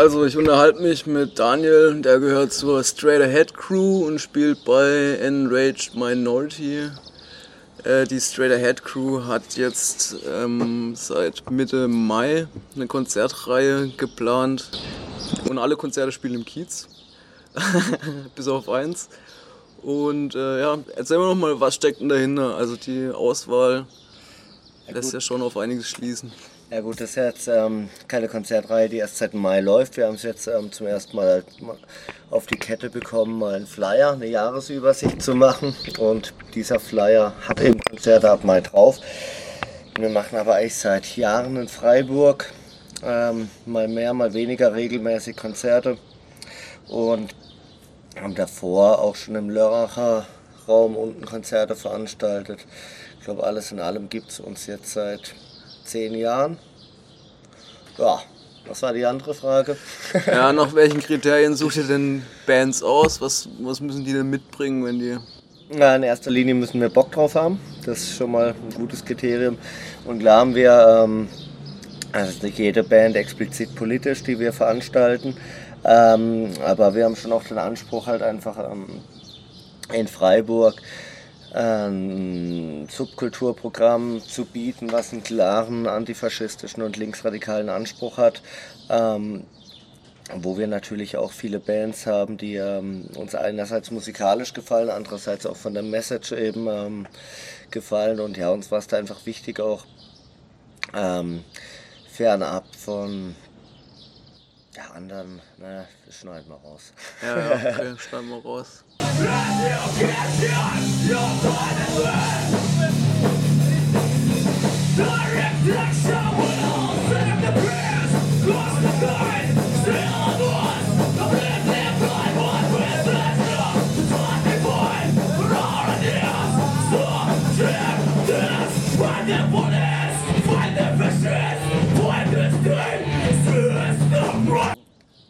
Also ich unterhalte mich mit Daniel, der gehört zur Straight Ahead Crew und spielt bei Enraged Minority. Äh, die Straight Ahead Crew hat jetzt ähm, seit Mitte Mai eine Konzertreihe geplant und alle Konzerte spielen im Kiez, bis auf eins. Und äh, ja, erzähl mir noch mal, was steckt denn dahinter? Also die Auswahl lässt ja schon auf einiges schließen. Ja gut, das ist jetzt ähm, keine Konzertreihe, die erst seit Mai läuft. Wir haben es jetzt ähm, zum ersten Mal halt auf die Kette bekommen, mal einen Flyer, eine Jahresübersicht zu machen. Und dieser Flyer hat eben Konzerte ab Mai drauf. Wir machen aber eigentlich seit Jahren in Freiburg ähm, mal mehr, mal weniger regelmäßig Konzerte. Und haben davor auch schon im Lörracher Raum unten Konzerte veranstaltet. Ich glaube, alles in allem gibt es uns jetzt seit zehn Jahren. Ja, was war die andere Frage? ja, nach welchen Kriterien sucht ihr denn Bands aus? Was, was müssen die denn mitbringen, wenn die. Ja, in erster Linie müssen wir Bock drauf haben. Das ist schon mal ein gutes Kriterium. Und klar haben wir, ähm, also nicht jede Band explizit politisch, die wir veranstalten, ähm, aber wir haben schon auch den Anspruch, halt einfach ähm, in Freiburg ein Subkulturprogramm zu bieten, was einen klaren antifaschistischen und linksradikalen Anspruch hat. Ähm, wo wir natürlich auch viele Bands haben, die ähm, uns einerseits musikalisch gefallen, andererseits auch von der Message eben ähm, gefallen. Und ja, uns war es da einfach wichtig, auch ähm, fernab von ja, anderen, ne, das schneiden wir raus. Ja, ja, okay, schneiden wir raus.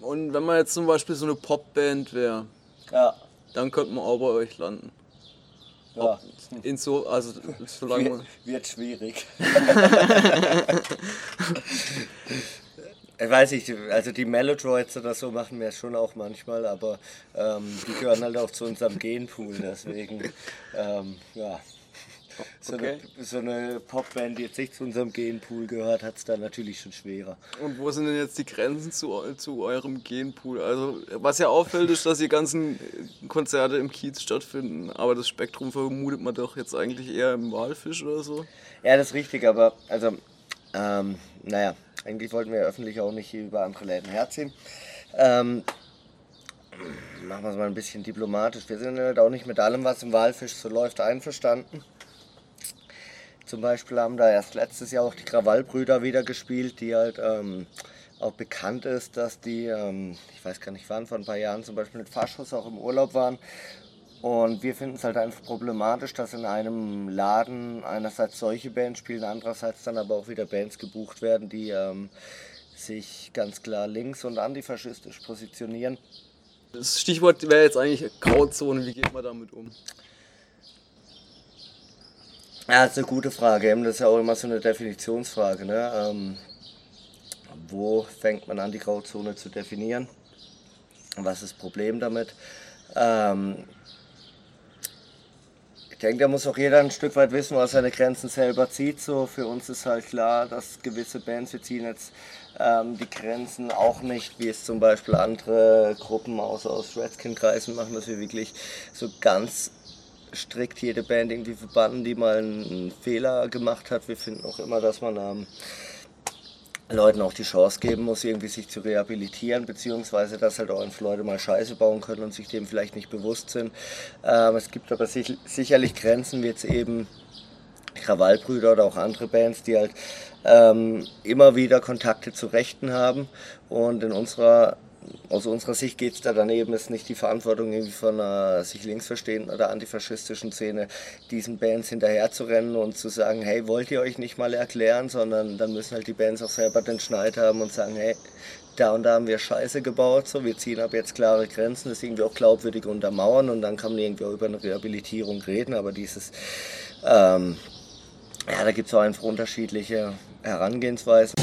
Und wenn man jetzt zum Beispiel so eine Popband wäre, ja. Dann könnte man auch bei euch landen. Ja. In so, also solange wird, wird schwierig. ich weiß nicht, also die Melodroids oder so machen wir schon auch manchmal, aber ähm, die gehören halt auch zu unserem Genpool, deswegen, ähm, ja. So, okay. eine, so eine Popband, die jetzt nicht zu unserem Genpool gehört, hat es da natürlich schon schwerer. Und wo sind denn jetzt die Grenzen zu, zu eurem Genpool? Also, was ja auffällt, ist, dass die ganzen Konzerte im Kiez stattfinden, aber das Spektrum vermutet man doch jetzt eigentlich eher im Walfisch oder so. Ja, das ist richtig, aber also, ähm, naja, eigentlich wollten wir öffentlich auch nicht über andere Läden herziehen. Ähm, machen wir es mal ein bisschen diplomatisch. Wir sind halt auch nicht mit allem, was im Walfisch so läuft, einverstanden. Zum Beispiel haben da erst letztes Jahr auch die Krawallbrüder wieder gespielt, die halt ähm, auch bekannt ist, dass die, ähm, ich weiß gar nicht wann, vor ein paar Jahren zum Beispiel mit Faschus auch im Urlaub waren. Und wir finden es halt einfach problematisch, dass in einem Laden einerseits solche Bands spielen, andererseits dann aber auch wieder Bands gebucht werden, die ähm, sich ganz klar links- und antifaschistisch positionieren. Das Stichwort wäre jetzt eigentlich Grauzone. Wie geht man damit um? Ja, das ist eine gute Frage. Das ist ja auch immer so eine Definitionsfrage. Ne? Ähm, wo fängt man an, die Grauzone zu definieren? Was ist das Problem damit? Ähm, ich denke, da muss auch jeder ein Stück weit wissen, was seine Grenzen selber zieht. So, für uns ist halt klar, dass gewisse Bands, wir ziehen jetzt ähm, die Grenzen auch nicht, wie es zum Beispiel andere Gruppen aus, aus Redskin-Kreisen machen, dass wir wirklich so ganz strikt jede Band irgendwie verbannen, die mal einen Fehler gemacht hat. Wir finden auch immer, dass man ähm, Leuten auch die Chance geben muss, irgendwie sich zu rehabilitieren, beziehungsweise dass halt auch Leute mal Scheiße bauen können und sich dem vielleicht nicht bewusst sind. Ähm, es gibt aber sich, sicherlich Grenzen, wie jetzt eben Krawallbrüder oder auch andere Bands, die halt ähm, immer wieder Kontakte zu Rechten haben und in unserer aus unserer Sicht geht es da daneben, ist nicht die Verantwortung irgendwie von einer sich links verstehenden oder antifaschistischen Szene, diesen Bands hinterherzurennen und zu sagen, hey, wollt ihr euch nicht mal erklären, sondern dann müssen halt die Bands auch selber den Schneid haben und sagen, hey, da und da haben wir Scheiße gebaut, so wir ziehen ab jetzt klare Grenzen, das irgendwie auch glaubwürdig untermauern und dann kann man irgendwie auch über eine Rehabilitierung reden, aber dieses, ähm, ja, da gibt es auch einfach unterschiedliche Herangehensweisen.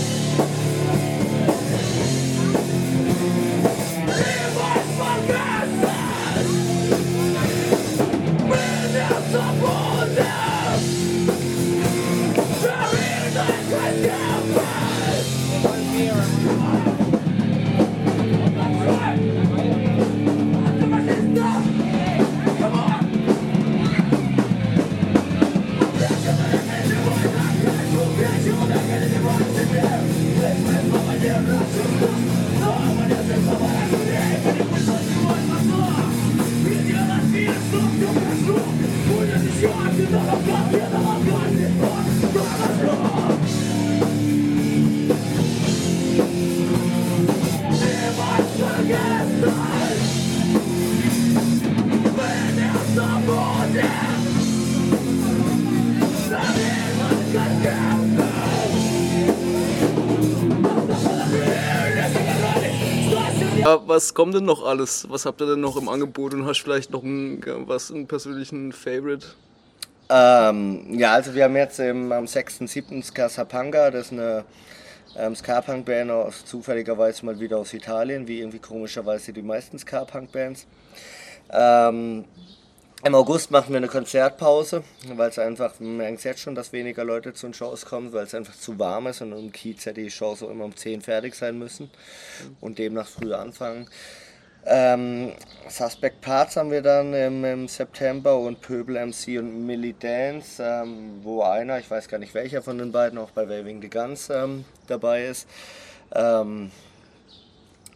Ja, was kommt denn noch alles? Was habt ihr denn noch im Angebot und hast vielleicht noch einen, was, einen persönlichen Favorite? Ähm, ja, also wir haben jetzt im, am 6.7. Skasapanga, das ist eine ähm, Ska-Punk-Band aus, zufälligerweise mal wieder aus Italien, wie irgendwie komischerweise die meisten Ska-Punk-Bands. Ähm, Im August machen wir eine Konzertpause, weil es einfach, man merkt jetzt schon, dass weniger Leute zu den Shows kommen, weil es einfach zu warm ist und im Kiez hätte die Shows auch immer um 10 fertig sein müssen und demnach früher anfangen. Ähm, Suspect Parts haben wir dann im, im, September und Pöbel MC und Millie Dance, ähm, wo einer, ich weiß gar nicht welcher von den beiden, auch bei Waving the Guns ähm, dabei ist. Ähm,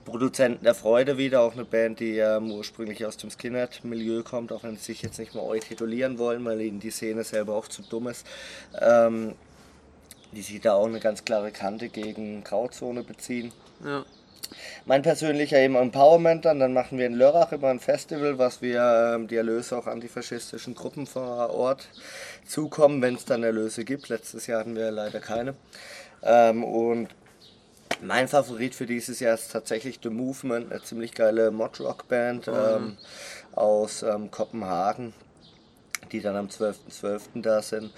Produzenten der Freude wieder, auch eine Band, die ähm, ursprünglich aus dem Skinhead-Milieu kommt, auch wenn sie sich jetzt nicht mal eu titulieren wollen, weil ihnen die Szene selber auch zu dumm ist. Ähm, die sich da auch eine ganz klare Kante gegen Grauzone beziehen. Ja mein persönlicher eben Empowerment dann. Dann machen wir in Lörrach immer ein Festival, was wir ähm, die Erlöse auch antifaschistischen Gruppen vor Ort zukommen, wenn es dann Erlöse gibt. Letztes Jahr hatten wir leider keine. Ähm, und mein Favorit für dieses Jahr ist tatsächlich The Movement, eine ziemlich geile Mod-Rock-Band mhm. ähm, aus ähm, Kopenhagen, die dann am 12.12. .12. da sind.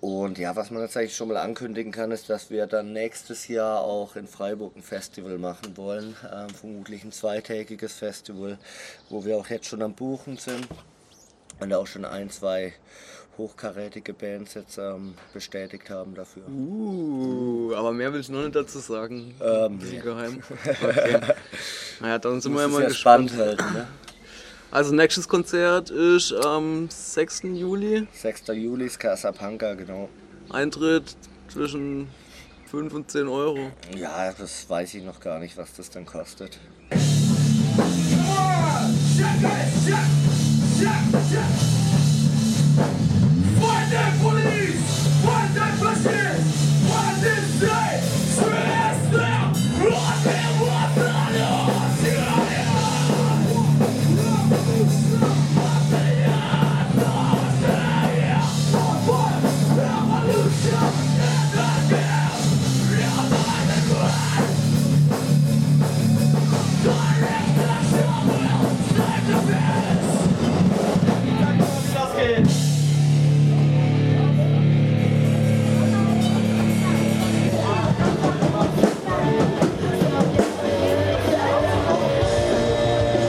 Und ja, was man jetzt eigentlich schon mal ankündigen kann, ist, dass wir dann nächstes Jahr auch in Freiburg ein Festival machen wollen. Ähm, vermutlich ein zweitägiges Festival, wo wir auch jetzt schon am Buchen sind und auch schon ein, zwei hochkarätige Bands jetzt ähm, bestätigt haben dafür. Uh, aber mehr will ich noch nicht dazu sagen. Ähm, nee. geheim. Okay. naja, dann sind wir ja mal gespannt. Halten, ne? Also nächstes Konzert ist am 6. Juli. 6. Juli ist Casablanca, genau. Eintritt zwischen 5 und 10 Euro. Ja, das weiß ich noch gar nicht, was das dann kostet.